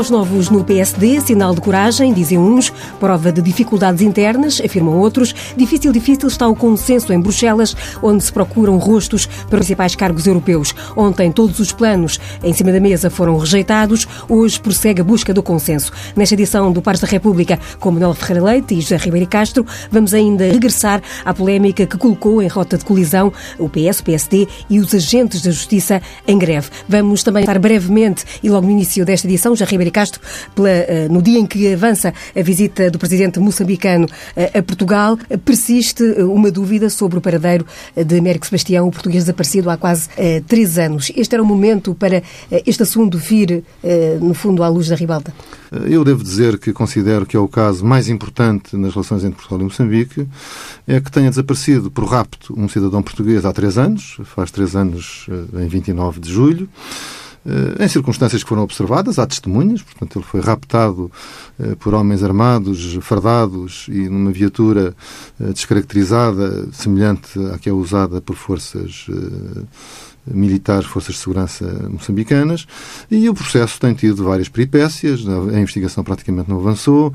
aos novos no PSD, sinal de coragem, dizem uns, prova de dificuldades internas, afirmam outros. Difícil, difícil está o consenso em Bruxelas, onde se procuram rostos para os principais cargos europeus. Ontem todos os planos em cima da mesa foram rejeitados, hoje prossegue a busca do consenso. Nesta edição do Pares da República, com Manuel Ferreira Leite e José Ribeiro Castro, vamos ainda regressar à polémica que colocou em rota de colisão o PS, o PSD e os agentes da Justiça em greve. Vamos também estar brevemente e logo no início desta edição, já Ribeiro Castro, pela, eh, no dia em que avança a visita do presidente moçambicano eh, a Portugal, persiste eh, uma dúvida sobre o paradeiro de Américo Sebastião, o português desaparecido há quase três anos. Este era o momento para este assunto vir, no fundo, à luz da ribalta? Eu devo dizer que considero que é o caso mais importante nas relações entre Portugal e Moçambique, é que tenha desaparecido por rapto um cidadão português há três anos, faz três anos em 29 de julho, em circunstâncias que foram observadas, há testemunhas, portanto, ele foi raptado eh, por homens armados, fardados e numa viatura eh, descaracterizada, semelhante à que é usada por forças militares, forças de segurança moçambicanas, e o processo tem tido várias peripécias, a investigação praticamente não avançou.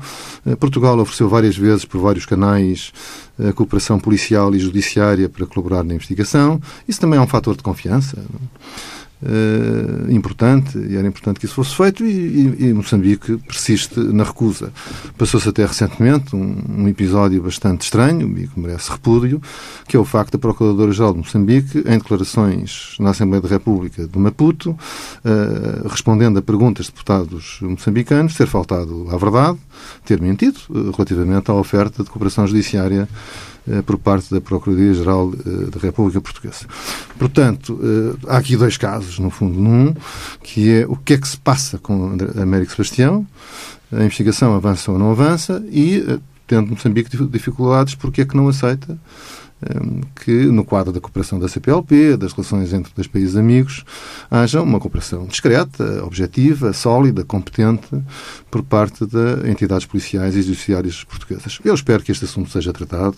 Portugal ofereceu várias vezes, por vários canais, a cooperação policial e judiciária para colaborar na investigação. Isso também é um fator de confiança uh, importante e era importante que isso fosse feito e, e, e Moçambique persiste na recusa. Passou-se até recentemente um, um, episódio bastante estranho e que merece repúdio, que é o facto da Procuradora-Geral de Moçambique, em declarações na Assembleia da República de Maputo, uh, respondendo a perguntas de deputados moçambicanos, ter faltado à verdade, ter mentido uh, relativamente à oferta de cooperação judiciária por parte da Procuradoria-Geral eh, da República Portuguesa. Portanto, eh, há aqui dois casos, no fundo. Num, que é o que é que se passa com Américo Sebastião, a investigação avança ou não avança, e, tendo Moçambique dificuldades, porque é que não aceita que, no quadro da cooperação da CPLP, das relações entre os países amigos, haja uma cooperação discreta, objetiva, sólida, competente por parte de entidades policiais e judiciárias portuguesas. Eu espero que este assunto seja tratado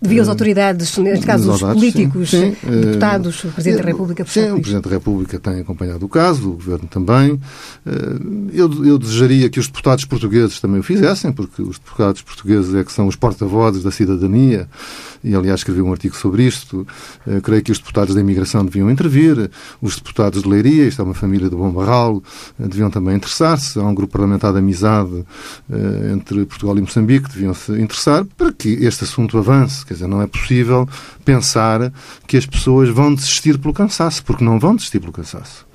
Deviam as autoridades, neste caso os políticos, sim, sim. deputados, o Presidente da República... Sim, o Presidente da República tem acompanhado o caso, o Governo também. Eu, eu desejaria que os deputados portugueses também o fizessem, porque os deputados portugueses é que são os porta-vozes da cidadania, e aliás escrevi um artigo sobre isto. Creio que os deputados da imigração deviam intervir, os deputados de Leiria, isto é uma família do Bom Barral, deviam também interessar-se. Há um grupo parlamentar de amizade entre Portugal e Moçambique, deviam se interessar para que este assunto avance Quer dizer, não é possível pensar que as pessoas vão desistir pelo cansaço, porque não vão desistir pelo cansaço.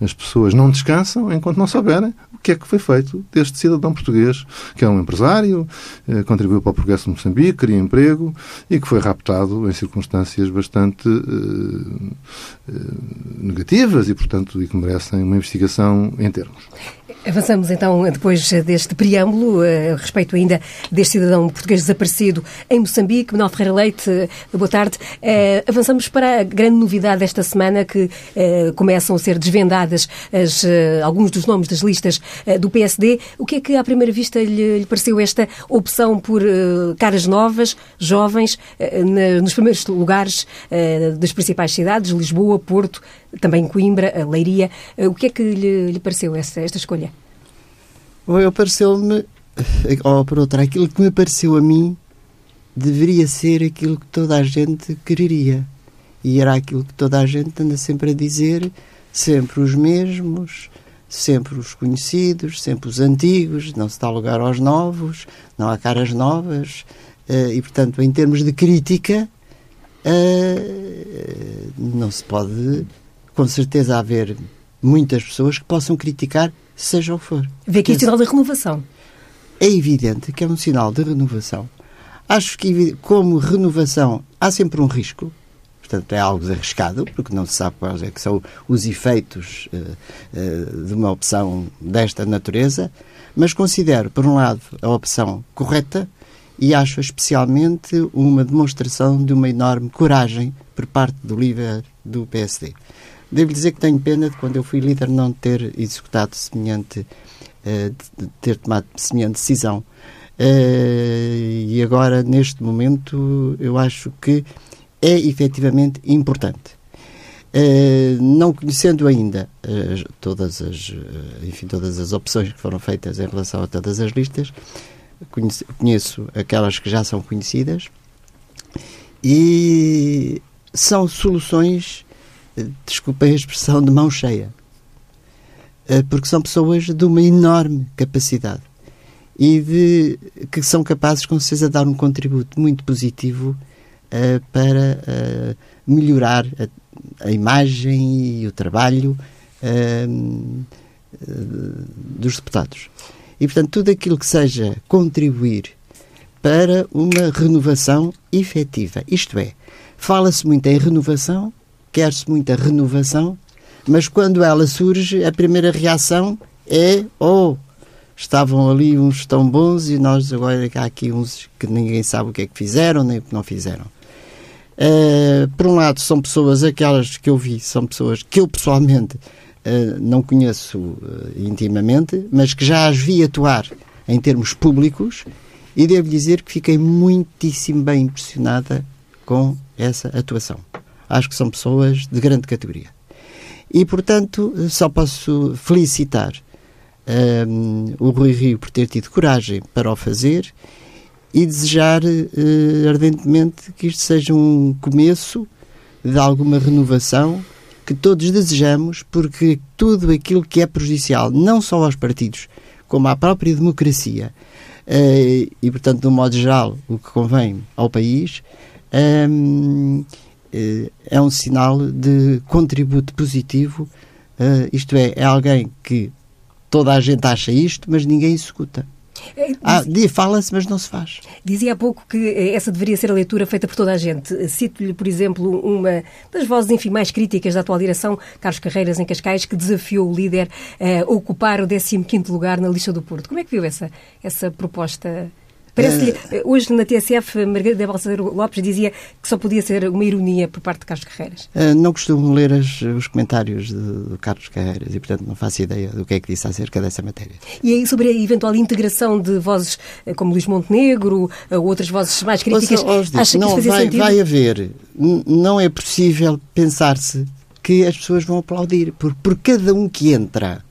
As pessoas não descansam enquanto não souberem o que é que foi feito deste cidadão português, que é um empresário, eh, contribuiu para o progresso de Moçambique, cria emprego e que foi raptado em circunstâncias bastante eh, eh, negativas e, portanto, e que merecem uma investigação em termos. Avançamos então, depois deste preâmbulo, a respeito ainda deste cidadão português desaparecido em Moçambique. Manuel Ferreira Leite, boa tarde. Avançamos para a grande novidade desta semana, que começam a ser desvendadas as, alguns dos nomes das listas do PSD. O que é que, à primeira vista, lhe, lhe pareceu esta opção por caras novas, jovens, nos primeiros lugares das principais cidades, Lisboa, Porto, também Coimbra, Leiria? O que é que lhe, lhe pareceu esta, esta escolha? Eu pareceu-me, ou por outra, aquilo que me pareceu a mim deveria ser aquilo que toda a gente quereria. E era aquilo que toda a gente anda sempre a dizer, sempre os mesmos, sempre os conhecidos, sempre os antigos, não se dá lugar aos novos, não há caras novas. Eh, e, portanto, em termos de crítica, eh, não se pode, com certeza, haver muitas pessoas que possam criticar seja o que for. Vê aqui o sinal de renovação. É evidente que é um sinal de renovação. Acho que, como renovação, há sempre um risco. Portanto, é algo arriscado, porque não se sabe quais é que são os efeitos uh, uh, de uma opção desta natureza. Mas considero, por um lado, a opção correta e acho especialmente uma demonstração de uma enorme coragem por parte do líder do PSD. Devo dizer que tenho pena de quando eu fui líder não ter executado semelhante, uh, de ter tomado semelhante decisão. Uh, e agora, neste momento, eu acho que é efetivamente importante. Uh, não conhecendo ainda todas as enfim todas as opções que foram feitas em relação a todas as listas conheço, conheço aquelas que já são conhecidas e são soluções desculpem a expressão de mão cheia porque são pessoas de uma enorme capacidade e de que são capazes com certeza de dar um contributo muito positivo para melhorar a a imagem e o trabalho uh, dos deputados. E, portanto, tudo aquilo que seja contribuir para uma renovação efetiva. Isto é, fala-se muito em renovação, quer-se muita renovação, mas quando ela surge, a primeira reação é: oh, estavam ali uns tão bons e nós agora há aqui uns que ninguém sabe o que é que fizeram nem o que não fizeram. Uh, por um lado, são pessoas, aquelas que eu vi, são pessoas que eu pessoalmente uh, não conheço uh, intimamente, mas que já as vi atuar em termos públicos e devo dizer que fiquei muitíssimo bem impressionada com essa atuação. Acho que são pessoas de grande categoria. E, portanto, só posso felicitar o Rui Rio por ter tido coragem para o fazer e desejar uh, ardentemente que isto seja um começo de alguma renovação que todos desejamos, porque tudo aquilo que é prejudicial, não só aos partidos, como à própria democracia, uh, e portanto, de um modo geral, o que convém ao país, um, é um sinal de contributo positivo. isto é, é alguém que toda a gente acha isto, mas ninguém executa. É, ah, fala-se, mas não se faz. Dizia há pouco que eh, essa deveria ser a leitura feita por toda a gente. Cito-lhe, por exemplo, uma das vozes enfim, mais críticas da atual direção, Carlos Carreiras, em Cascais, que desafiou o líder a ocupar o 15º lugar na lista do Porto. Como é que viu essa, essa proposta Parece-lhe, uh, hoje na TSF, Margarida Balseiro Lopes dizia que só podia ser uma ironia por parte de Carlos Carreiras. Uh, não costumo ler as, os comentários de, Carlos Carreiras e, portanto, não faço ideia do que é que disse acerca dessa matéria. E aí, sobre a eventual integração de vozes como Luís Montenegro, ou outras vozes mais críticas, Ouça, acha que não, vai, sentido? vai haver. Não é possível pensar-se que as pessoas vão aplaudir, por, por cada um que entra,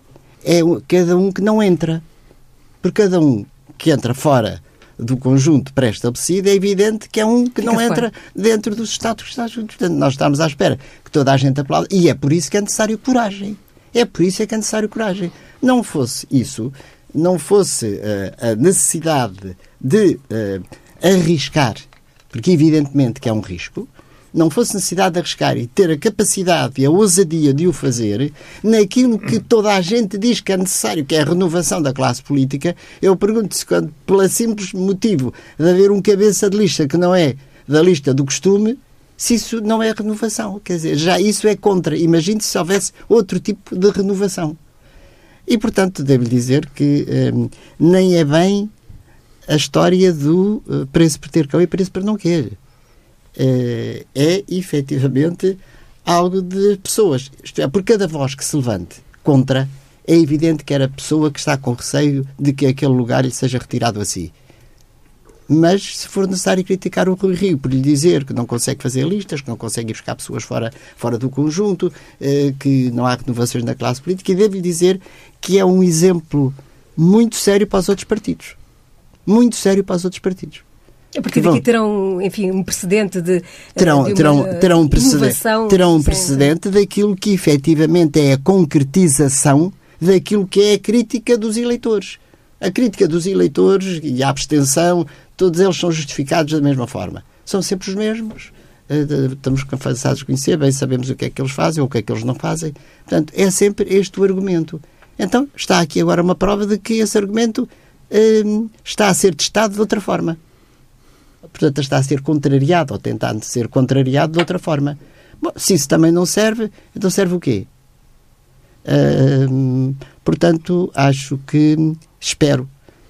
é cada um que não entra. Por cada um que entra fora do conjunto pré-estabelecido, é evidente que é um que Fica não entra dentro dos Estados Unidos. Portanto, nós estamos à espera que toda a gente aplaude. E é por isso que é necessário coragem. É por isso é que é necessário coragem. Não fosse isso, não fosse uh, a necessidade de uh, arriscar, porque evidentemente que é um risco, não fosse necessidade de arriscar e ter a capacidade e a ousadia de o fazer naquilo que toda a gente diz que é necessário, que é a renovação da classe política, eu pergunto-se, quando, pelo simples motivo de haver um cabeça de lista que não é da lista do costume, se isso não é renovação. Quer dizer, já isso é contra. Imagine se houvesse outro tipo de renovação. E, portanto, devo dizer que hum, nem é bem a história do uh, preço por ter cão e preço por não querer é, é efetivamente algo de pessoas. Isto é, por cada voz que se levante contra, é evidente que era a pessoa que está com receio de que aquele lugar lhe seja retirado a si. Mas, se for necessário criticar o Rui Rio por lhe dizer que não consegue fazer listas, que não consegue ir buscar pessoas fora, fora do conjunto, eh, que não há renovações na classe política, e devo-lhe dizer que é um exemplo muito sério para os outros partidos. Muito sério para os outros partidos. A partir daqui terão, enfim, um precedente de. Terão, de terão, terão um precedente, terão um precedente daquilo que efetivamente é a concretização daquilo que é a crítica dos eleitores. A crítica dos eleitores e a abstenção, todos eles são justificados da mesma forma. São sempre os mesmos. Eh, estamos cansados de conhecer, bem sabemos o que é que eles fazem ou o que é que eles não fazem. Portanto, é sempre este o argumento. Então, está aqui agora uma prova de que esse argumento hum, está a ser testado de outra forma portanto, está a ser contrariado ou tentando ser contrariado de outra forma. Bom, se isso também não serve, então serve o quê? Uh, portanto, acho que espero,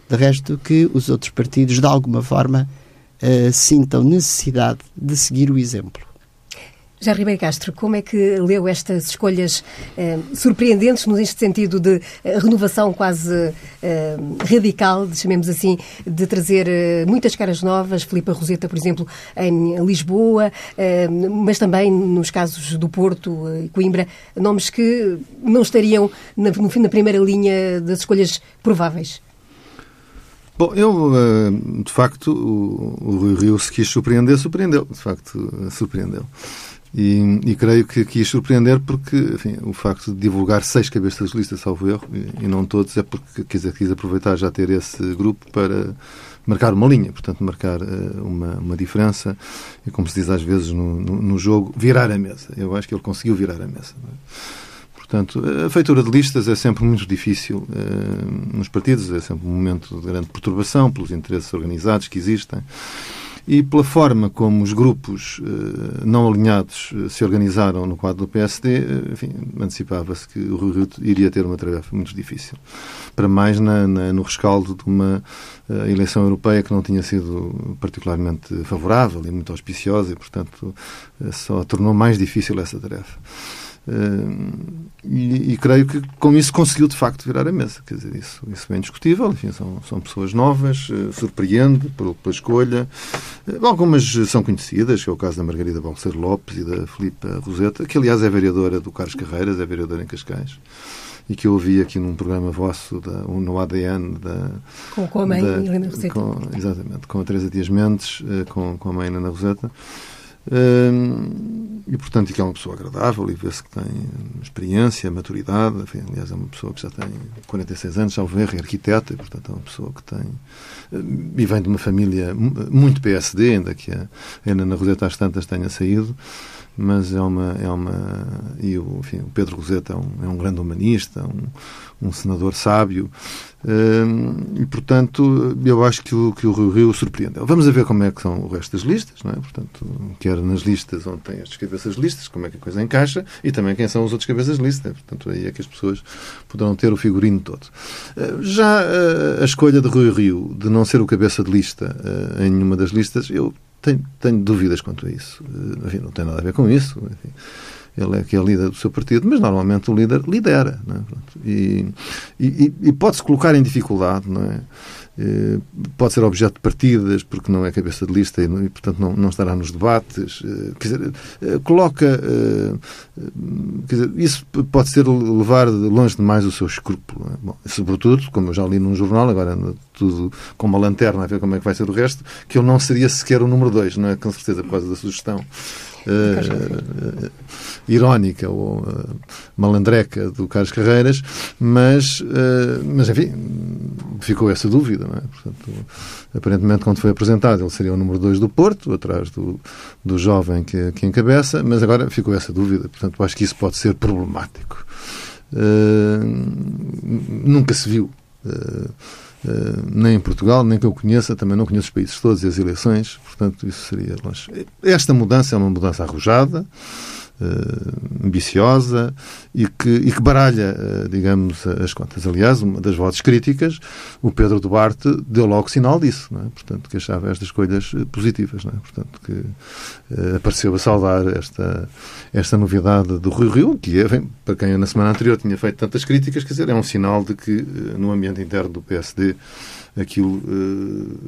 de resto, que os outros partidos, de alguma forma, uh, sintam necessidade de seguir o exemplo. Já Ribeiro Castro, como é que leu estas escolhas eh, surpreendentes, neste sentido de eh, renovação quase eh, radical, chamemos assim, de trazer eh, muitas caras novas, Filipe Roseta, por exemplo, em Lisboa, eh, mas também nos casos do Porto e Coimbra, nomes que não estariam na, no fim da primeira linha das escolhas prováveis? Bom, eu, de facto, o, Rio se quis surpreender, surpreendeu. De facto, surpreendeu. E, e, creio que quis surpreender porque enfim, o facto de divulgar seis cabeças de lista, salvo erro, e, e não todos, é porque quis, quis aproveitar já ter esse grupo para marcar uma linha, portanto, marcar uh, uma, uma diferença e, como se diz às vezes no, no, no, jogo, virar a mesa. Eu acho que ele conseguiu virar a mesa. É? Portanto, a feitura de listas é sempre muito difícil uh, nos partidos, é sempre um momento de grande perturbação pelos interesses organizados que existem e pela forma como os grupos eh, não alinhados eh, se organizaram no quadro do PSD, eh, enfim, antecipava-se que o Rio iria ter uma tarefa muito difícil. Para mais na, na, no rescaldo de uma eleição europeia que não tinha sido particularmente favorável e muito auspiciosa e, portanto, só tornou mais difícil essa tarefa. E, e, creio que com isso conseguiu de facto virar a mesa. Quer dizer, isso, isso é indiscutível. Enfim, são, são pessoas novas, uh, surpreende pela, pela escolha. Uh, algumas são conhecidas, que é o caso da Margarida Balseiro Lopes e da Filipa Roseta, que aliás é vereadora do Carlos Carreiras, é vereadora em Cascais. E que eu ouvi aqui num programa vosso, da, no ADN da. Com, com a mãe da, Helena Roseta. Com, exatamente, com a Teresa Dias Mendes, com, com a mãe Helena Roseta e, portanto, que é uma pessoa agradável e vê-se que tem experiência, maturidade. Enfim, aliás, é uma pessoa que já tem 46 anos, já ver, é arquiteta, e, portanto, é uma pessoa que tem. E vem de uma família muito PSD, ainda que a Ana Roseta às tantas tenha saído mas é uma é uma e o, enfim, o Pedro Roseta é um, é um grande humanista um, um senador sábio. Hum, e portanto eu acho que o que o Rio Rio surpreendeu. Vamos ver como é que são o resto das listas não é? Portanto quer nas listas onde tem estas cabeças listas como é que a coisa encaixa e também quem são os outros cabeças de lista portanto aí é que as pessoas poderão ter o figurino todo. Hum, já hum, a escolha de Rio Rio de não ser o cabeça de lista em nenhuma das listas eu tenho, tenho dúvidas quanto a isso. Eh, enfim, não tem nada a ver com isso. Enfim, ele é que é líder do seu partido, mas normalmente o líder lidera. É? E, e, e pode-se colocar em dificuldade, é? Eh, pode ser objeto de partidas, porque não é cabeça de lista e, e portanto, não, não, estará nos debates. Eh, quer dizer, coloca. Quer dizer, isso pode ser levar longe demais o seu escrúpulo. É? Bom, sobretudo, como eu já li num jornal, agora tudo com uma lanterna a ver como é que vai ser o resto, que ele não seria sequer o número 2, não é? Com certeza, por causa da sugestão. Uh, uh, irónica ou uh, malandreca do Carlos Carreiras, mas, mas enfim, ficou essa dúvida. Não é? Portanto, aparentemente, quando foi apresentado, ele seria o número 2 do Porto, atrás do, do jovem que, que encabeça, mas agora ficou essa dúvida. Portanto, acho que isso pode ser problemático. nunca se viu. Uh, nem em Portugal, nem que eu conheça, também não conheço os países todos e as eleições, portanto, isso seria longe. Esta mudança é uma mudança arrojada, uh, ambiciosa e que, e que baralha, uh, digamos, as contas. Aliás, uma das vozes críticas, o Pedro Duarte deu logo sinal disso, é? portanto, que achava estas escolhas eh, positivas, é? portanto, que uh, apareceu a saudar esta, esta novidade do Rio Rio, que é, bem, para quem na semana anterior tinha feito tantas críticas, quer dizer, é um sinal de que no ambiente interno do PSD aquilo,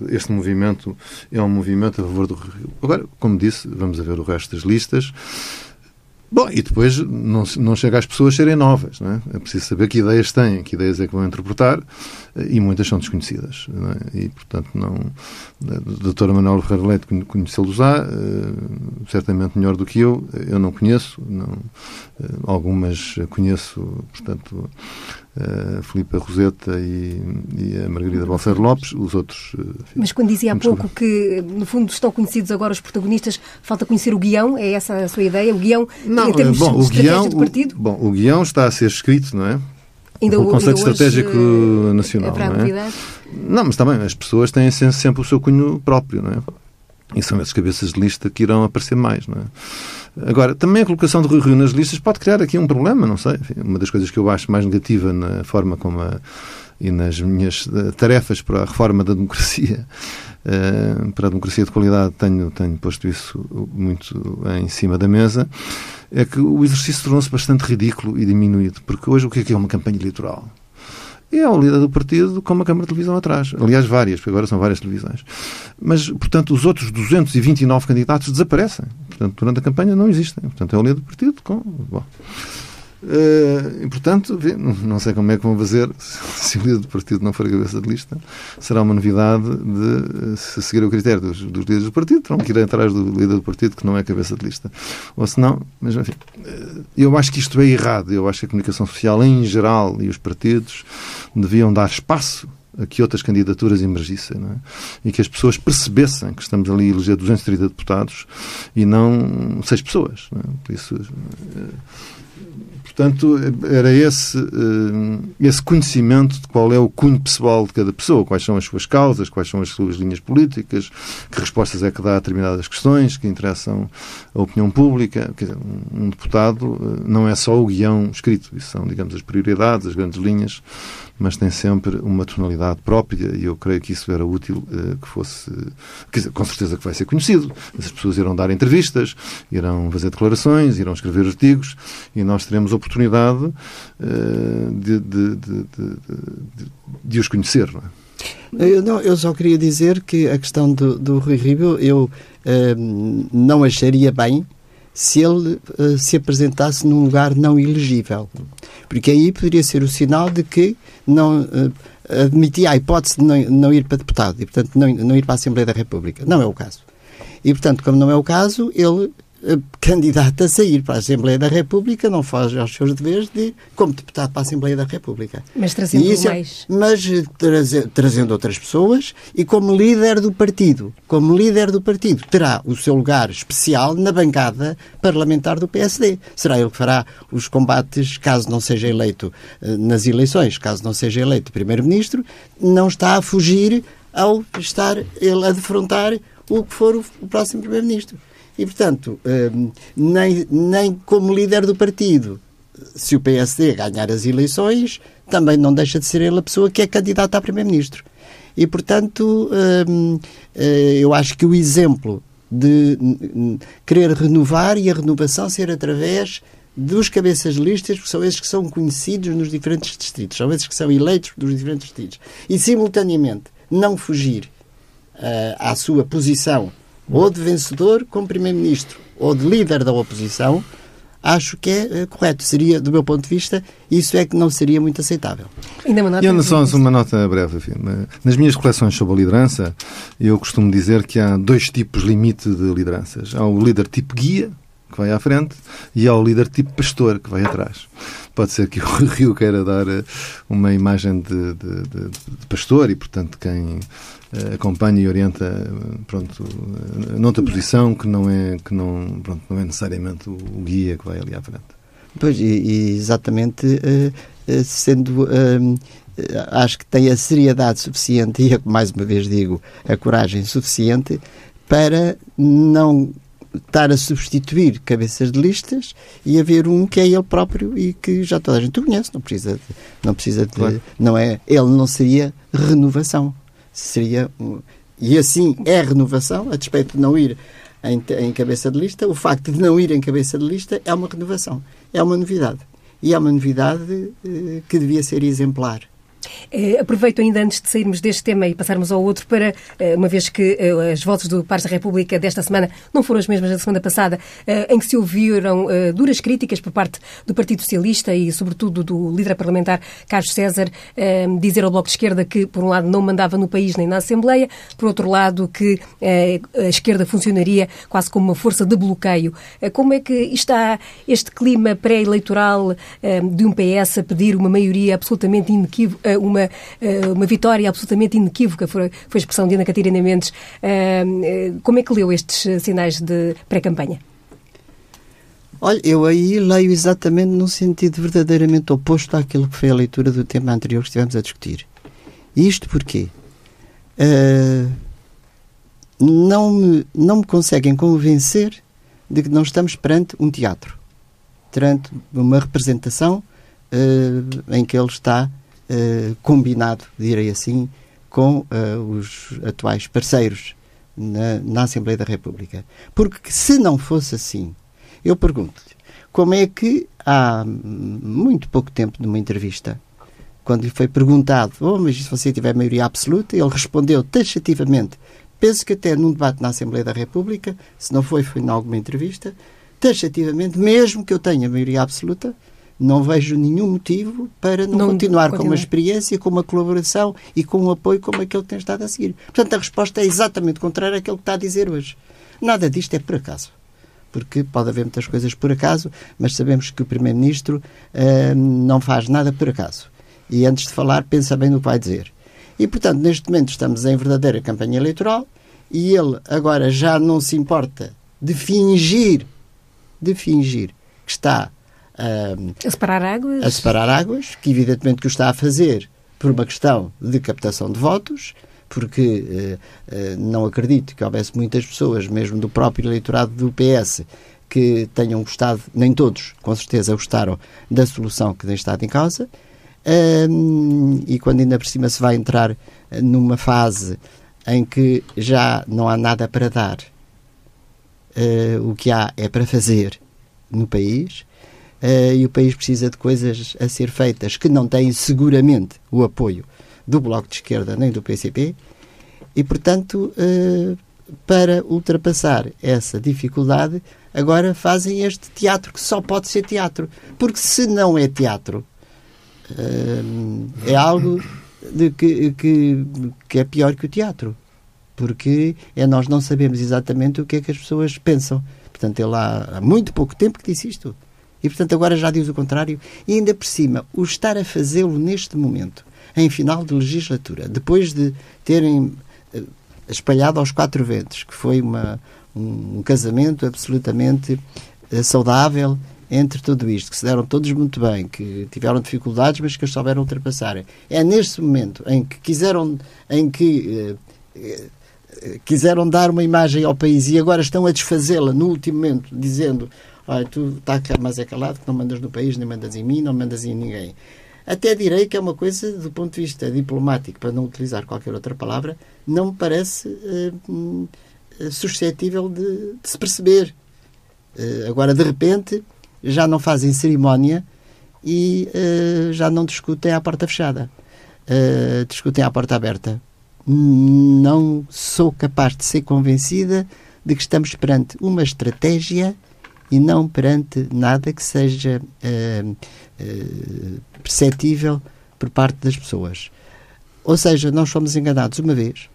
este movimento é um movimento a favor do Rio. Agora, como disse, vamos a ver o resto das listas. Bom, e depois não, não chega às pessoas serem novas, não é? É preciso saber que ideias têm, que ideias é que vão interpretar, e muitas são desconhecidas. É? E, portanto, não. A doutora Manuel Ferreira Leite conheceu-los á, uh, certamente melhor do que eu, eu não conheço, não, algumas conheço, portanto, a Filipe Roseta e, e, a Margarida Balseiro Lopes, os outros. Eh, enfim, Mas quando dizia há pouco que, no fundo, estão conhecidos agora os protagonistas, falta conhecer o guião, é essa a sua ideia? O guião, não, em termos bom, de o guião, de partido? O, bom, o guião está a ser escrito, não é? Ainda, o ainda Estratégico hoje, eh, Nacional. É não, é? não, mas também as pessoas têm sempre o seu cunho próprio, não é? E são essas cabeças de lista que irão aparecer mais, não é? Agora, também a colocação de Rui Rio nas listas pode criar aqui um problema, não sei. Enfim, uma das coisas que eu acho mais negativa na forma como a e nas minhas tarefas para a reforma da democracia, para a democracia de qualidade, tenho, tenho posto isso muito em cima da mesa, é que o exercício tornou-se bastante ridículo e diminuído. Porque hoje o que é que é uma campanha eleitoral? É o líder do partido com uma câmara de televisão atrás. Aliás, várias, porque agora são várias televisões. Mas, portanto, os outros 229 candidatos desaparecem. Portanto, durante a campanha não existem. Portanto, é o líder do partido com. Bom. Uh, e, portanto, não sei como é que vão fazer se o líder do partido não for a cabeça de lista. Será uma novidade de se seguir o critério dos, dos líderes do partido, terão que ir atrás do líder do partido que não é cabeça de lista. Ou se não, mas enfim, uh, eu acho que isto é errado. Eu acho que a comunicação social em geral e os partidos deviam dar espaço a que outras candidaturas emergissem é? e que as pessoas percebessem que estamos ali a eleger 230 deputados e não seis pessoas. É? Por isso, Portanto, era esse, eh, esse conhecimento de qual é o cunho pessoal de cada pessoa, quais são as suas causas, quais são as suas linhas políticas, que respostas é que dá a determinadas questões que interessam a opinião pública. Um deputado eh, não é só o guião escrito, isso são, digamos, as prioridades, as grandes linhas, mas tem sempre uma tonalidade própria e eu creio que isso era útil uh, que fosse. Dizer, com certeza que vai ser conhecido. As pessoas irão dar entrevistas, irão fazer declarações, irão escrever artigos e nós teremos oportunidade uh, de, de, de, de, os conhecer. Não é? Eu, não, eu só queria dizer que a questão do, do Rui Rio eu uh, não acharia bem se ele uh, se apresentasse num lugar não elegível. Porque aí poderia ser o sinal de que não uh, admitia a hipótese de não, não, ir para deputado e, portanto, não, não ir para a Assembleia da República. Não é o caso. E, portanto, como não é o caso, ele candidato a sair para a Assembleia da República não faz os seus deveres de, como deputado para a Assembleia da República. Mas trazendo isso, é mais. Mas traze, trazendo outras pessoas e como líder do partido. Como líder do partido, terá o seu lugar especial na bancada parlamentar do PSD. Será ele que fará os combates, caso não seja eleito eh, nas eleições, caso não seja eleito primeiro-ministro, não está a fugir ao estar ele a defrontar o que for o próximo primeiro-ministro. E, portanto, hum, nem, nem como líder do partido, se o PSD ganhar as eleições, também não deixa de ser ele a pessoa que é candidata a Primeiro-Ministro. E, portanto, hum, eh, eu acho que o exemplo de querer renovar e a renovação ser através dos cabeças de listas, porque são esses que são conhecidos nos diferentes distritos, são esses que são eleitos dos diferentes distritos, e simultaneamente não fugir uh, à sua posição ou de vencedor como Primeiro-Ministro, ou de líder da oposição, acho que é uh, correto. Seria, do meu ponto de vista, isso é que não seria muito aceitável. Ainda uma nota. E só uma nota breve. Enfim. Nas minhas reflexões sobre a liderança, eu costumo dizer que há dois tipos limite de lideranças. Há o líder tipo guia, que vai à frente, e há o líder tipo pastor, que vai atrás. Pode ser que o Rio queira dar eh, uma imagem de, de, de, de pastor e, portanto, quem uh, acompanha e orienta pronto, uh, noutra posição que não é, que não, pronto, não é necessariamente o, guia que vai ali à frente. Pois, e, exatamente sendo. acho que tem a seriedade suficiente e, mais uma vez digo, a coragem suficiente para não estar a substituir cabeças de listas e haver um que é ele próprio e que já toda a gente conhece, não precisa de, não precisa de, claro. não é, ele não seria renovação, seria um, e assim é renovação, a despeito de não ir em, em cabeça de lista, o facto de não ir em cabeça de lista é uma renovação, é uma novidade. E é uma novidade eh, que devia ser exemplar. Eh, aproveito ainda antes de sairmos deste tema e passarmos ao outro para, eh, uma vez que eh, as voltas do Pares da República desta semana não foram as mesmas da semana passada, em que se ouviram duras críticas por parte do Partido Socialista e, sobretudo, do líder parlamentar Carlos César, dizer ao Bloco de Esquerda que, por um lado, não mandava no país nem na Assembleia, por outro lado, que a esquerda funcionaria quase como uma força de bloqueio. Como é que está este clima pré-eleitoral de um PS a pedir uma maioria absolutamente inequívoca? Uma, eh, uma vitória absolutamente inequívoca, foi, foi a expressão de Ana Catarina Mendes. Eh, eh, como é que leu estes sinais de pré-campanha? Olha, eu aí leio exatamente no sentido verdadeiramente oposto àquilo que foi a leitura do tema anterior que estivemos a discutir. Isto porquê? Uh, não, me, não me conseguem convencer de que não estamos perante um teatro, perante uma representação uh, em que ele está uh, combinado, direi assim, com uh, os atuais parceiros na, na, Assembleia da República. Porque se não fosse assim, eu pergunto-lhe, como é que há muito pouco tempo, numa entrevista, quando lhe foi perguntado, oh, mas se você tiver maioria absoluta, ele respondeu taxativamente, penso que até num debate na Assembleia da República, se não foi, foi em alguma entrevista, taxativamente, mesmo que eu tenha maioria absoluta, não vejo nenhum motivo para não, não continuar, com uma experiência, com uma colaboração e com um apoio como aquele que tem estado a seguir. Portanto, a resposta é exatamente contrária àquilo que está a dizer hoje. Nada disto é por acaso. Porque pode haver muitas coisas por acaso, mas sabemos que o Primeiro-Ministro uh, não faz nada por acaso. E antes de falar, pensa bem no que vai dizer. E, portanto, neste momento estamos em verdadeira campanha eleitoral e ele agora já não se importa de fingir, de fingir que está a separar águas? A separar águas, que evidentemente que o está a fazer por uma questão de captação de votos, porque uh, uh, não acredito que houvesse muitas pessoas, mesmo do próprio eleitorado do PS, que tenham gostado, nem todos, com certeza, gostaram da solução que tem estado em causa. Uh, e quando ainda por cima se vai entrar numa fase em que já não há nada para dar, o que há é para fazer no país, uh, e o país precisa de coisas a ser feitas que não têm seguramente o apoio do Bloco de Esquerda nem do PCP e, portanto, uh, para ultrapassar essa dificuldade, agora fazem este teatro que só pode ser teatro. Porque se não é teatro, uh, é algo de que, que, que é pior que o teatro. Porque é nós não sabemos exatamente o que é que as pessoas pensam. Portanto, ele há, há muito pouco tempo que disse isto. E, portanto, agora já diz o contrário. E ainda por cima, o estar a fazê-lo neste momento, em final de legislatura, depois de terem uh, espalhado aos quatro ventos, que foi uma, um, casamento absolutamente uh, saudável entre tudo isto, que se deram todos muito bem, que tiveram dificuldades, mas que as souberam ultrapassar. É neste momento em que quiseram, em que uh, quiseram dar uma imagem ao país e agora estão a desfazê-la no último momento, dizendo olha, tu está mais é calado que não mandas no país, nem mandas em mim, não mandas em ninguém. Até direi que é uma coisa, do ponto de vista diplomático, para não utilizar qualquer outra palavra, não me parece uh, suscetível de, de, se perceber. Uh, agora, de repente, já não fazem cerimónia e uh, já não discutem à porta fechada. discutem à porta aberta. Não sou capaz de ser convencida de que estamos perante uma estratégia e não perante nada que seja uh, uh, perceptível por parte das pessoas. Ou seja, nós fomos enganados uma vez.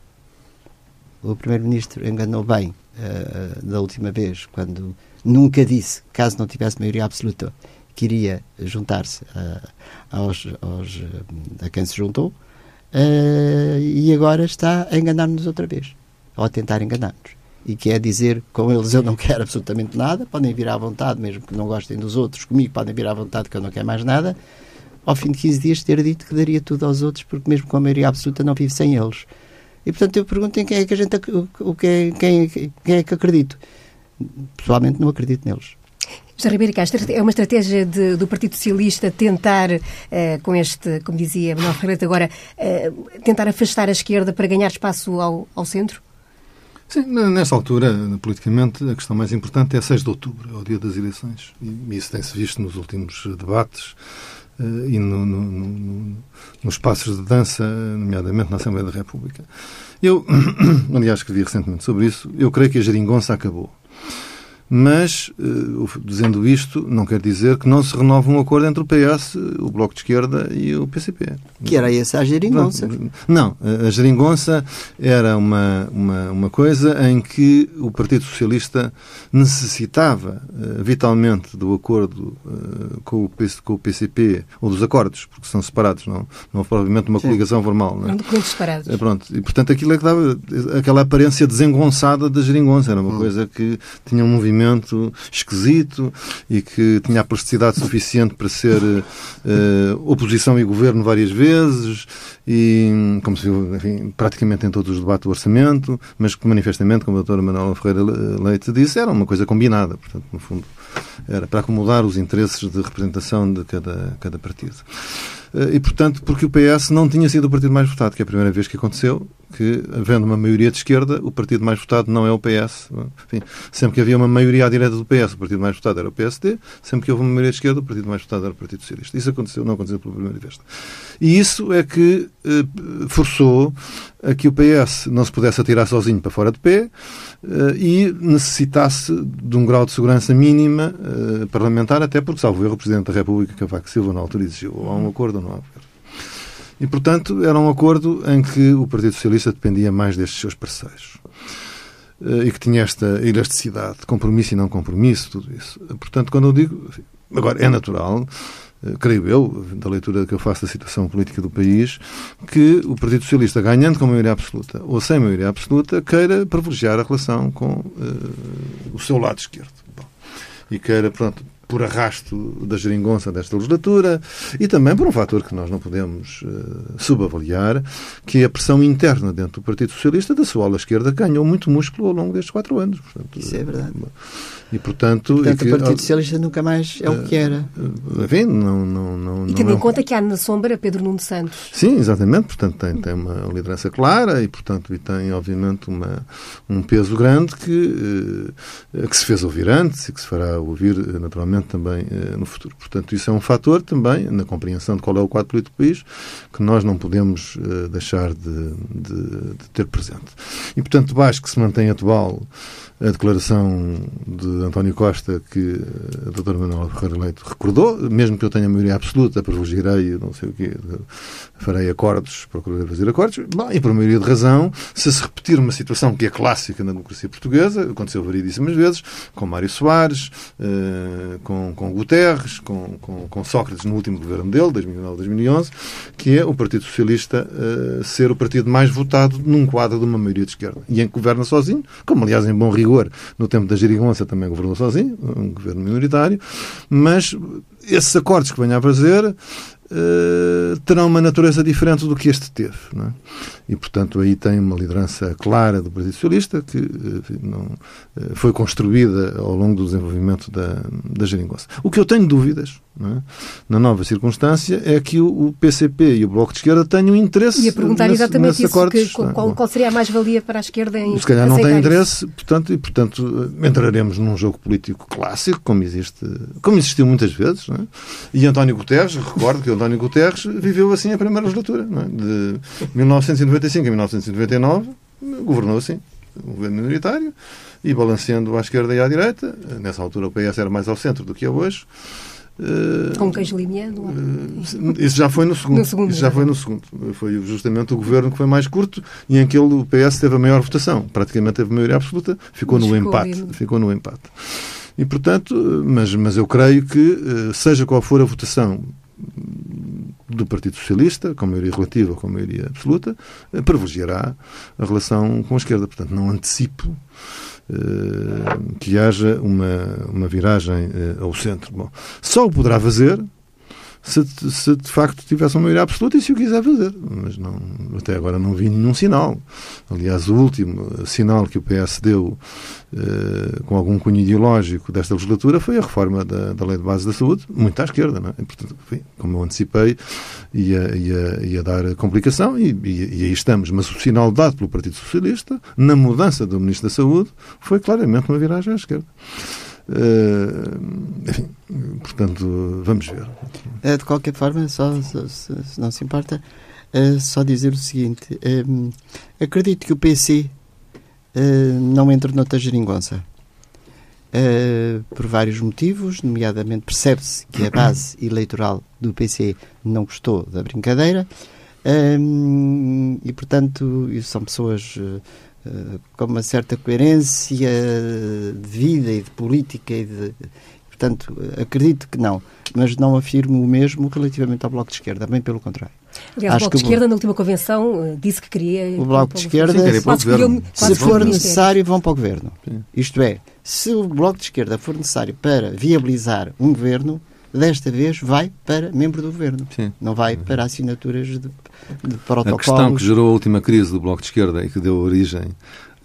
O Primeiro-Ministro enganou bem uh, da última vez, quando nunca disse, caso não tivesse maioria absoluta, que iria juntar-se aos, aos, a quem se juntou, e agora está a enganar-nos outra vez, ou a tentar enganar-nos e que é dizer com eles eu não quero absolutamente nada, podem vir à vontade, mesmo que não gostem dos outros, comigo podem vir à vontade que eu não quero mais nada, ao fim de 15 dias ter dito que daria tudo aos outros, porque mesmo com a maioria absoluta não vive sem eles. E portanto eu pergunto em quem é que a gente o que é, quem, quem é que acredito. Pessoalmente não acredito neles. José Ribeiro Castro, é uma estratégia de, do Partido Socialista tentar, uh, com este, como dizia Manuel Ferreira agora, uh, tentar afastar a esquerda para ganhar espaço ao, ao centro? Sim, nesta altura, politicamente, a questão mais importante é 6 de outubro, é o dia das eleições. E isso tem-se visto nos últimos debates uh, e no, no, no, nos passos de dança, nomeadamente na Assembleia da República. Eu, aliás, escrevi recentemente sobre isso, eu creio que a geringonça acabou. Mas, uh, dizendo isto, não quer dizer que não se renove um acordo entre o PS, o Bloco de Esquerda e o PCP. Que era essa a geringonça? Não, a geringonça era uma, uma, uma coisa em que o Partido Socialista necessitava uh, vitalmente do acordo uh, com, o, com o PCP, ou dos acordos, porque são separados, não, não provavelmente uma Sim. coligação formal. Não é? documentos separados. É, pronto, e portanto aquilo é que dava aquela aparência desengonçada da geringonça, era uma hum. coisa que tinha um movimento esquisito e que tinha a plasticidade suficiente para ser uh, oposição e governo várias vezes e, como se viu, enfim, praticamente em todos os debates do orçamento, mas que manifestamente, como a doutora Manuela Ferreira Leite disse, era uma coisa combinada, portanto, no fundo, era para acomodar os interesses de representação de cada, cada partido. eh, e, portanto, porque o PS não tinha sido o partido mais votado, que é a primeira vez que aconteceu, que, havendo uma maioria de esquerda, o partido mais votado não é o PS. Enfim, sempre que havia uma maioria à direita do PS, o partido mais votado era o PSD, sempre que houve uma maioria de esquerda, o partido mais votado era o Partido Socialista. Isso aconteceu, não aconteceu pela primeira vez. E isso é que eh, forçou a que o PS não se pudesse atirar sozinho para fora de pé eh, e necessitasse de um grau de segurança mínima eh, parlamentar, até porque, salvo erro, o Presidente da República, Cavaco Silva, na altura exigiu há um acordo ou não há acordo. E, portanto, era um acordo em que o Partido Socialista dependia mais destes seus parceiros. Eh, e que tinha esta elasticidade, compromisso e não compromisso, tudo isso. Portanto, quando eu digo. Agora, é natural, eh, creio eu, da leitura que eu faço da situação política do país, que o Partido Socialista, ganhando com maioria absoluta ou sem maioria absoluta, queira privilegiar a relação com uh, o seu lado esquerdo. Bom, e queira, pronto, por arrasto da geringonça desta legislatura e também por um fator que nós não podemos uh, subavaliar, que é a pressão interna dentro do Partido Socialista da sua ala esquerda, que ganhou muito músculo ao longo destes quatro anos. Portanto, Isso é verdade. Uh, e, portanto, portanto e que, o Partido Socialista nunca mais é o que era. Eh, enfim, não, não, não, e tendo em conta que há na sombra Pedro Nuno Santos. Sim, exatamente. Portanto, tem, tem uma liderança clara e, portanto, e tem, obviamente, uma, um peso grande que, que se fez ouvir antes e que se fará ouvir, naturalmente, também no futuro. Portanto, isso é um fator também na compreensão de qual é o quadro político do país que nós não podemos deixar de, de, de ter presente. E, portanto, acho que se mantém atual a declaração de António Costa que a doutora Manuela Ferreira Leite recordou, mesmo que eu tenha maioria absoluta, privilegiarei, não sei o quê, farei acordos, procurarei fazer acordos, bom, e por maioria de razão, se se repetir uma situação que é clássica na democracia portuguesa, aconteceu variedíssimas vezes, com Mário Soares, eh, com, com Guterres, com, com, com, Sócrates no último governo dele, 2009-2011, que é o Partido Socialista eh, ser o partido mais votado num quadro de uma maioria de esquerda. E em que governa sozinho, como aliás em bom rigor no tempo da Gerigonça também governou sozinho, um governo minoritário, mas esses acordos que venha a fazer Uh, terão uma natureza diferente do que este teve. É? E, portanto, aí tem uma liderança clara do Partido Socialista que uh, não, uh, foi construída ao longo do desenvolvimento da, da geringonça. O que eu tenho dúvidas é? na nova circunstância é que o, o, PCP e o Bloco de Esquerda tenham interesse E a perguntar nesse, exatamente isso, acordos, que, qual, qual, seria a mais-valia para a esquerda em Se calhar não tem interesse, isso? portanto, e, portanto, entraremos num jogo político clássico, como, existe, como existiu muitas vezes. É? E António Guterres, recordo que António Guterres viveu assim a primeira legislatura, é? de 1995 a 1999, governou assim, um governo minoritário, e balanceando à esquerda e à direita. Nessa altura o PS era mais ao centro do que é hoje. Com queijo limiano? Uh, isso já foi no segundo. No segundo isso já foi no segundo. Foi justamente o governo que foi mais curto e em que ele, o PS teve a maior votação. Praticamente teve maioria absoluta. Ficou Mas no ficou empate. Ficou no empate. E, portanto, mas, mas eu creio que, eh, seja qual for a votação do Partido Socialista, com maioria relativa ou com maioria absoluta, eh, privilegiará a relação com a esquerda. Portanto, não antecipo eh, que haja uma, uma viragem ao centro. Bom, só o poderá fazer se, se, de facto tivesse uma maioria absoluta e se o quiser fazer. Mas não, até agora não vi nenhum sinal. Aliás, o último sinal que o PS deu eh, com algum cunho ideológico desta legislatura foi a reforma da, da Lei de Base da Saúde, muito à esquerda. Não é? E, portanto, enfim, como eu antecipei, ia, ia, ia dar complicação e, e, e aí estamos. Mas o sinal dado pelo Partido Socialista, na mudança do Ministro da Saúde, foi claramente uma viragem à esquerda. Uh, enfim, portanto, vamos ver. Eh, De qualquer forma, só, só- se, não se importa, eh, só dizer o seguinte: eh, acredito que o PC eh, não entre noutra geringonça. Eh, por vários motivos, nomeadamente percebe-se que a base eleitoral do PC não gostou da brincadeira eh, e, portanto, são pessoas eh, eh, com uma certa coerência de vida e de política e de, Portanto, acredito que não, mas não afirmo o mesmo relativamente ao Bloco de Esquerda, bem pelo contrário. Aliás, Acho o Bloco de Esquerda, na última convenção, eh, disse que queria. O Bloco de Esquerda- Sim, queria para o Quase governo. quase Se for necessário, vão para o governo. Sim. Isto é, se o Bloco de Esquerda for necessário para viabilizar um desta vez vai para membro do governo. Sim. Não vai para assinaturas de, de A protocolos. questão que gerou a última crise do Bloco de Esquerda e que deu origem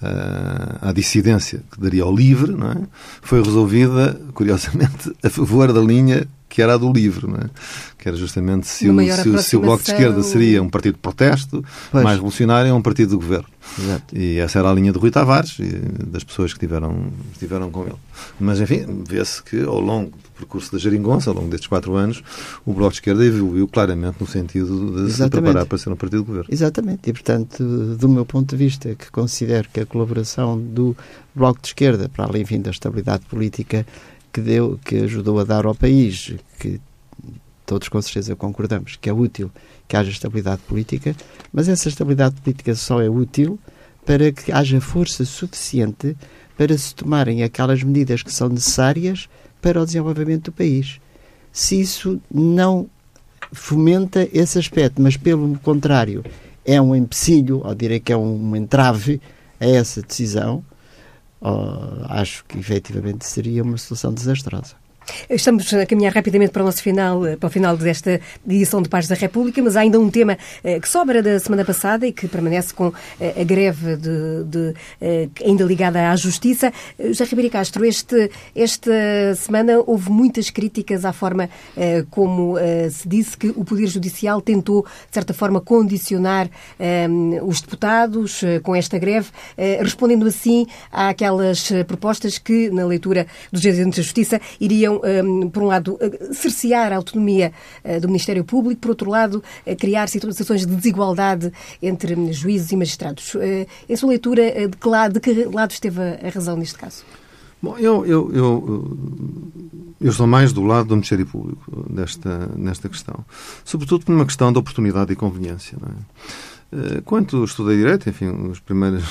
ah, à dissidência que daria ao livre, não é? foi resolvida, curiosamente, a favor da linha que era a do livro, não é? que era justamente se o, se, se o Bloco de Esquerda seria um partido de protesto, pois. mais revolucionário, ou um partido de governo. Exato. E essa era a linha de Rui Tavares e das pessoas que tiveram, estiveram com ele. Mas, enfim, vê-se que ao longo do percurso da Jeringonça, ao longo destes quatro anos, o Bloco de Esquerda evoluiu claramente no sentido de Exatamente. se preparar para ser um partido de governo. Exatamente. E, portanto, do meu ponto de vista, que considero que a colaboração do Bloco de Esquerda, para além, enfim, da estabilidade política que deu, que ajudou a dar ao país, que todos com certeza concordamos que é útil que haja estabilidade política, mas essa estabilidade política só é útil para que haja força suficiente para se tomarem aquelas medidas que são necessárias para o desenvolvimento do país. Se isso não fomenta esse aspecto, mas pelo contrário é um empecilho, ou direi que é um entrave a essa decisão, acho que efetivamente seria uma solução desastrosa. Estamos a caminhar rapidamente para o nosso final, eh, para o final desta edição de Paz da República, mas há ainda um tema eh, que sobra da semana passada e que permanece com eh, a greve de, de ainda ligada à justiça. Já Ribeiro Castro, este, esta semana houve muitas críticas à forma como se disse que o Poder Judicial tentou, de certa forma, condicionar os deputados com esta greve, respondendo assim àquelas propostas que, na leitura dos Presidentes da Justiça, iriam um, por um lado, uh, cercear a autonomia uh, do Ministério Público, por outro lado, uh, criar situações de desigualdade entre juízes e magistrados. Em sua leitura, de que lado, de que lado esteve a razão neste caso? Bom, eu, eu, eu, eu estou mais do lado do Ministério Público nesta, nesta questão. Sobretudo por uma questão de oportunidade e conveniência. Não é? Eh, quando estudei Direito, enfim, as primeiras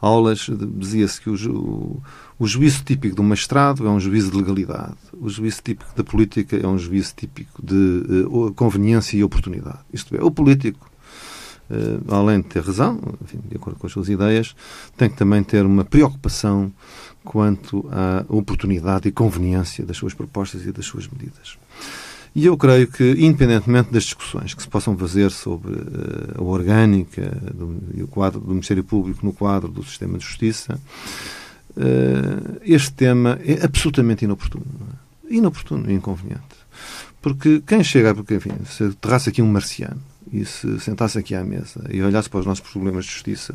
aulas, dizia-se que o, o, juízo típico um magistrado é um juízo de legalidade. O juízo típico da política é um juízo típico de uh, conveniência e oportunidade. Isto é, o político, além de ter razão, enfim, de acordo com as suas ideias, tem que também ter uma preocupação quanto à oportunidade e conveniência das suas propostas e das suas medidas. E eu creio que, independentemente das discussões que se possam fazer sobre uh, a orgânica do, e o quadro do Ministério Público no quadro do sistema de justiça, uh, este tema é absolutamente inoportuno. É? Inoportuno e inconveniente. Porque quem chega, porque, enfim, se aterrasse aqui um marciano e se sentasse aqui à mesa e olhasse para os nossos problemas de justiça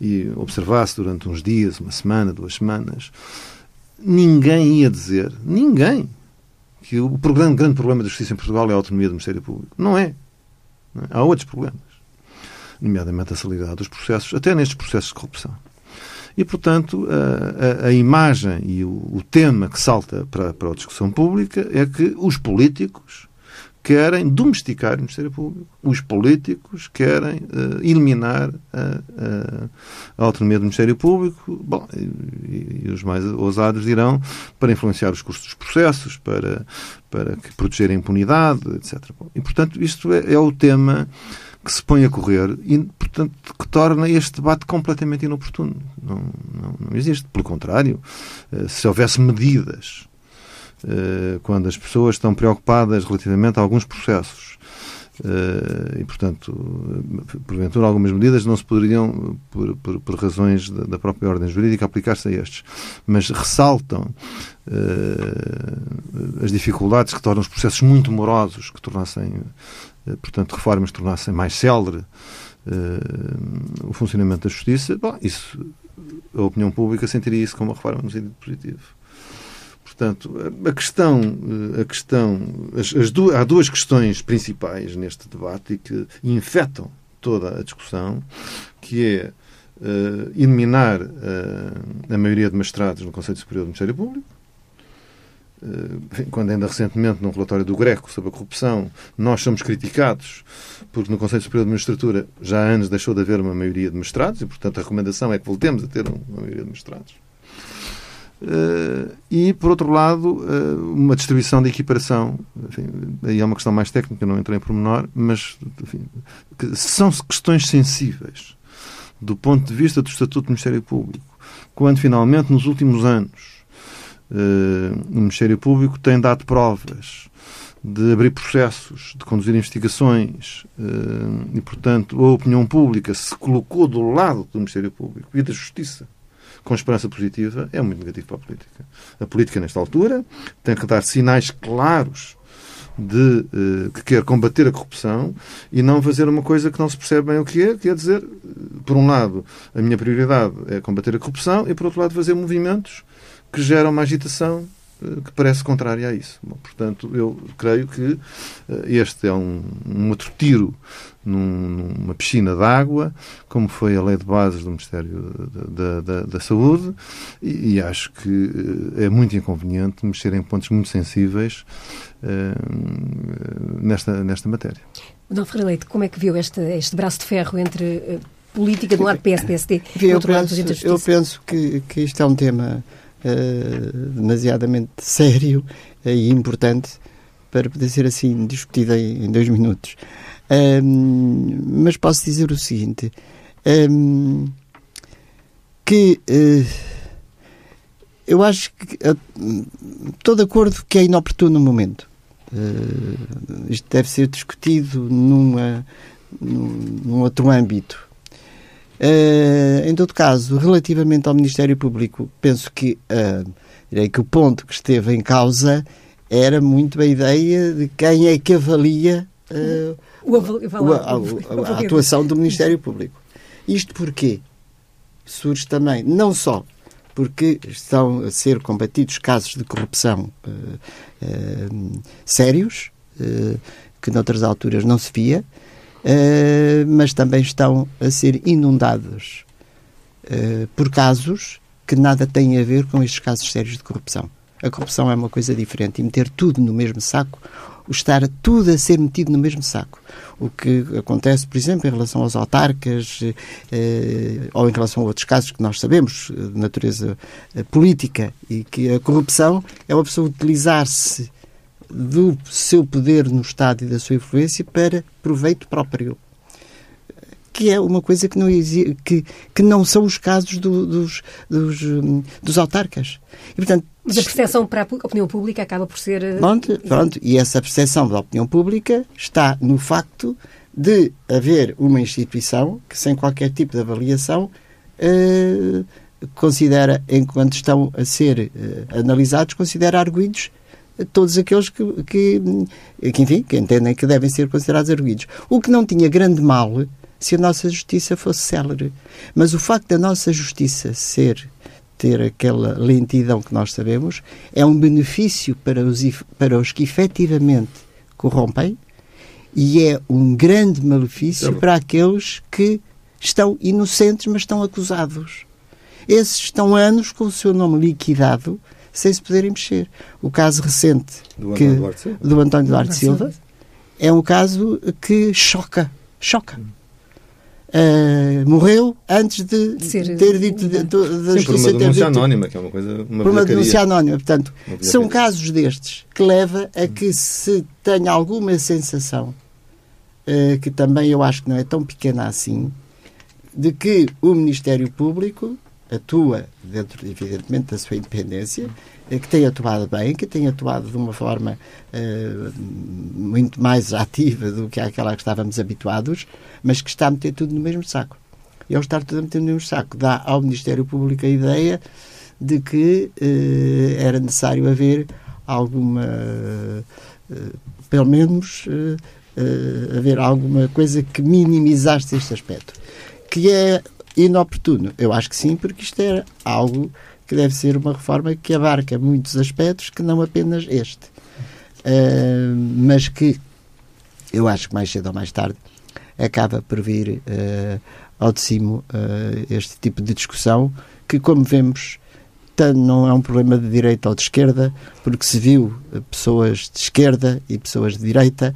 e observasse durante uns dias, uma semana, duas semanas, ninguém ia dizer, ninguém, que o grande, grande problema da justiça em Portugal é a autonomia do Ministério Público. Não é. Não é. Há outros problemas, nomeadamente a celeridade dos processos, até nestes processos de corrupção. E, portanto, a, a, a imagem e o, o, tema que salta para, para a discussão pública é que os políticos querem domesticar o Ministério Público. Os políticos querem uh, eliminar a, a, autonomia do Ministério Público. Bom, e, e, os mais ousados dirão para influenciar os custos dos processos, para, para proteger a impunidade, etc. E, portanto, isto é, é, o tema que se põe a correr e, portanto, que torna este debate completamente inoportuno. Não, não, não existe. Pelo contrário, uh, se houvesse medidas eh, quando as pessoas estão preocupadas relativamente a alguns processos eh, e, portanto, porventura algumas medidas não se poderiam, por, por, por razões da, própria ordem jurídica, aplicar-se a estes, mas ressaltam as dificuldades que tornam os processos muito morosos, que tornassem, portanto, reformas tornassem mais célere uh, o funcionamento da justiça. Bom, isso, a opinião pública sentiria isso como uma reforma no sentido positivo. Portanto, a questão, a questão as, as duas, há duas questões principais neste debate e que infectam toda a discussão, que é uh, eliminar uh, a maioria de magistrados no Conselho Superior do Ministério Público, quando ainda recentemente, num relatório do Greco sobre a corrupção, nós somos criticados porque no Conselho Superior de Magistratura já há anos deixou de haver uma maioria de magistrados e, portanto, a recomendação é que voltemos a ter uma maioria de magistrados. Uh, e, por outro lado, uh, uma distribuição de equiparação. Enfim, aí é uma questão mais técnica, não entrei em pormenor, mas enfim, são questões sensíveis do ponto de vista do Estatuto do Ministério Público. Quando, finalmente, nos últimos anos, o Ministério Público tem dado provas de abrir processos, de conduzir investigações e, portanto, a opinião pública se colocou do lado do Ministério Público e da Justiça com esperança positiva, é muito negativo para a política. A política, nesta altura, tem que dar sinais claros de uh, que quer combater a corrupção e não fazer uma coisa que não se percebe bem o que é, quer dizer, por um lado, a minha prioridade é combater a corrupção e, por outro lado, fazer movimentos que geram uma agitação uh, que parece contrária a isso. Bom, portanto, eu creio que uh, este é um, um outro tiro num, numa piscina de água, como foi a lei de bases do Ministério da, da, da Saúde, e, e, acho que é muito inconveniente mexer em pontos muito sensíveis uh, nesta, nesta matéria. Dom Ferreira Leite, como é que viu este, este braço de ferro entre uh, política do lado PS, PSD e do outro penso, lado Eu penso que, que isto é um tema uh, demasiadamente sério e importante para poder ser assim discutido em, dois minutos. Um, mas posso dizer o seguinte: um, que uh, eu acho que uh, estou de acordo que é inoportuno no momento. Uh, isto deve ser discutido numa, num, num outro âmbito. Uh, em todo caso, relativamente ao Ministério Público, penso que, uh, direi que o ponto que esteve em causa era muito a ideia de quem é que avalia uh, o, a, a, a, atuação do Ministério Público. Isto porque surge também, não só porque estão a ser combatidos casos de corrupção uh, uh, sérios, uh, que noutras alturas não se via, mas também estão a ser inundados por casos que nada têm a ver com estes casos sérios de corrupção. A corrupção é uma coisa diferente e meter tudo no mesmo saco o estar tudo a ser metido no mesmo saco. O que acontece, por exemplo, em relação aos autarcas eh, ou em relação a outros casos que nós sabemos de natureza eh, política e que a corrupção é uma pessoa utilizar-se do seu poder no Estado e da sua influência para proveito próprio que é uma coisa que não, que, que não são os casos do, dos, dos, hum, dos autarcas. E, portanto, Mas a percepção para a opinião pública acaba por ser. Eh, pronto, pronto, e essa percepção da opinião pública está no facto de haver uma instituição que, sem qualquer tipo de avaliação, eh, considera, enquanto estão a ser eh, analisados, considera arguídos todos aqueles que, que, que, enfim, que entendem que devem ser considerados arguídos. O que não tinha grande mal se a nossa justiça fosse célere. Mas o facto da nossa justiça ser ter aquela lentidão que nós sabemos é um benefício para os, para os que efetivamente corrompem e é um grande malefício para aqueles que estão inocentes, mas estão acusados. Esses estão anos com o seu nome liquidado sem se poderem mexer. O caso recente do que, António Duarte do António Duarte Silva é um caso que choca. Choca. Hum uh, morreu antes de, de ser, ter dito de, de, de Sim, por uma denúncia anónima, que é uma coisa uma Por uma denúncia anónima. Portanto, são casos destes que leva a que se tenha alguma sensação, uh, que também eu acho que não é tão pequena assim, de que o Ministério Público atua dentro, evidentemente, da sua independência, eh, que tem atuado bem, que tem atuado de uma forma uh, muito mais ativa do que aquela que estávamos habituados, mas que está a meter tudo no mesmo saco. E ao estar tudo a meter no mesmo saco, dá ao Ministério Público a ideia de que uh, era necessário haver alguma, uh, pelo menos, haver alguma coisa que minimizasse este aspecto. Que é inoportuno? Eu acho que sim, porque isto é algo que deve ser uma reforma que abarca muitos aspectos que não apenas este. Uh, mas que eu acho que mais cedo ou mais tarde acaba por vir uh, ao de cima uh, este tipo de discussão que, como vemos, não é um problema de direita ou de esquerda, porque se viu pessoas de esquerda e pessoas de direita,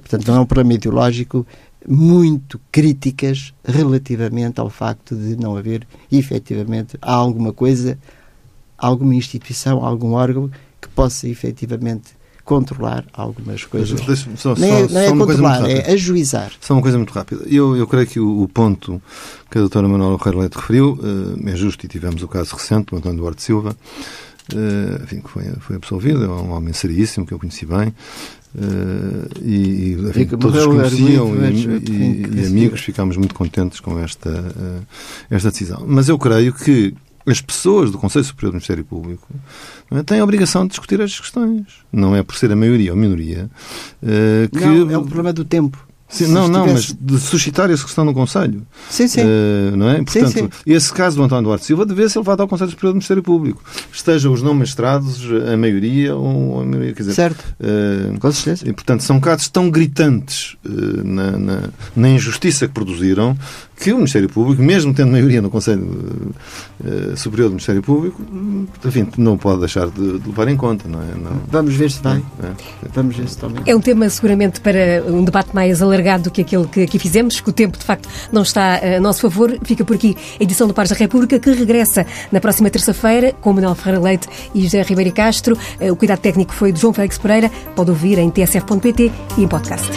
portanto, não é um problema ideológico, muito críticas relativamente ao facto de não haver efetivamente alguma coisa, alguma instituição, algum órgão que possa efetivamente controlar algumas coisas. Só, não é, não é controlar, é ajuizar. Só uma coisa muito rápida. Eu, eu creio que o, o ponto que a doutora Manuela Correia Leite referiu uh, é justo e tivemos o caso recente do António Duarte Silva uh, enfim, que foi, foi absolvido, é um homem seríssimo, que eu conheci bem, uh, e, enfim, todos os conheciam e, e, e, amigos, ficámos muito contentes com esta, uh, esta decisão. Mas eu creio que as pessoas do Conselho Superior do Ministério Público é, têm a obrigação de discutir estas questões. Não é por ser a maioria ou a minoria que... Não, é o problema do tempo. Sim, não, não, mas de suscitar essa questão no Conselho. Sim, sim. Uh, não é? Portanto, sim, sim. esse caso do António Duarte Silva deve ser levado ao Conselho Superior do Ministério Público. Estejam os não mestrados, a maioria ou a maioria, quer dizer... Certo, uh, com certeza. E, portanto, são casos tão gritantes uh, na, na, na, injustiça que produziram que o Ministério Público, mesmo tendo maioria no Conselho Superior do Ministério Público, enfim, não pode deixar de, de levar em conta, não é? Não, Vamos ver se vai. É, é. Vamos ver se também. É um tema seguramente para um debate mais alargado alargado do que aquele que aqui fizemos, que o tempo de facto não está a nosso favor. Fica por aqui a edição do Pares da República, que regressa na próxima terça-feira com Manuel Ferreira Leite e José Ribeiro Castro. O cuidado técnico foi de João Félix Pereira. Pode ouvir em tsf.pt e em podcast.